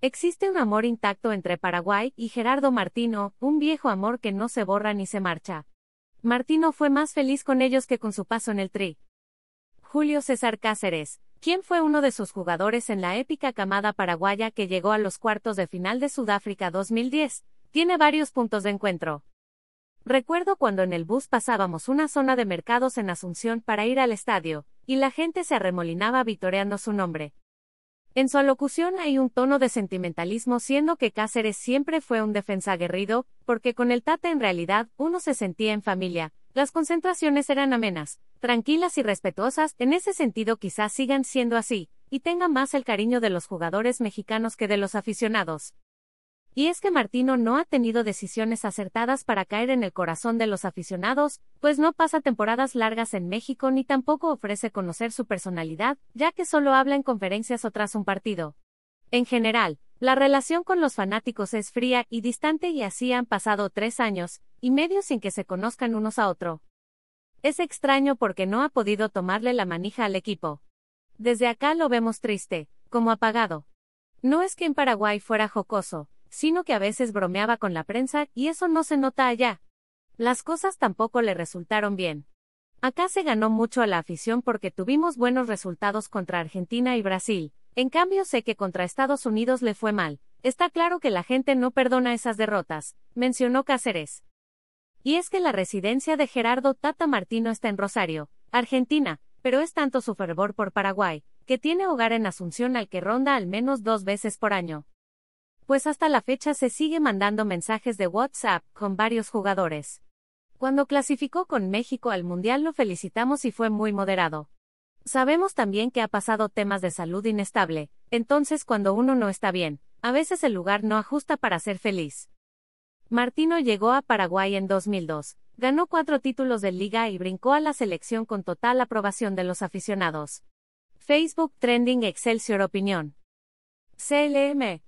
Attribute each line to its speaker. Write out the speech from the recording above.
Speaker 1: Existe un amor intacto entre Paraguay y Gerardo Martino, un viejo amor que no se borra ni se marcha. Martino fue más feliz con ellos que con su paso en el Tri. Julio César Cáceres, quien fue uno de sus jugadores en la épica camada paraguaya que llegó a los cuartos de final de Sudáfrica 2010, tiene varios puntos de encuentro. Recuerdo cuando en el bus pasábamos una zona de mercados en Asunción para ir al estadio, y la gente se arremolinaba vitoreando su nombre. En su alocución hay un tono de sentimentalismo siendo que Cáceres siempre fue un defensa aguerrido, porque con el Tata en realidad uno se sentía en familia, las concentraciones eran amenas, tranquilas y respetuosas, en ese sentido quizás sigan siendo así, y tengan más el cariño de los jugadores mexicanos que de los aficionados. Y es que Martino no ha tenido decisiones acertadas para caer en el corazón de los aficionados, pues no pasa temporadas largas en México ni tampoco ofrece conocer su personalidad, ya que solo habla en conferencias o tras un partido. En general, la relación con los fanáticos es fría y distante y así han pasado tres años y medio sin que se conozcan unos a otro. Es extraño porque no ha podido tomarle la manija al equipo. Desde acá lo vemos triste, como apagado. No es que en Paraguay fuera jocoso, sino que a veces bromeaba con la prensa y eso no se nota allá. Las cosas tampoco le resultaron bien. Acá se ganó mucho a la afición porque tuvimos buenos resultados contra Argentina y Brasil, en cambio sé que contra Estados Unidos le fue mal. Está claro que la gente no perdona esas derrotas, mencionó Cáceres. Y es que la residencia de Gerardo Tata Martino está en Rosario, Argentina, pero es tanto su fervor por Paraguay, que tiene hogar en Asunción al que ronda al menos dos veces por año pues hasta la fecha se sigue mandando mensajes de WhatsApp con varios jugadores. Cuando clasificó con México al Mundial lo felicitamos y fue muy moderado. Sabemos también que ha pasado temas de salud inestable, entonces cuando uno no está bien, a veces el lugar no ajusta para ser feliz. Martino llegó a Paraguay en 2002, ganó cuatro títulos de liga y brincó a la selección con total aprobación de los aficionados. Facebook Trending Excelsior Opinión. CLM.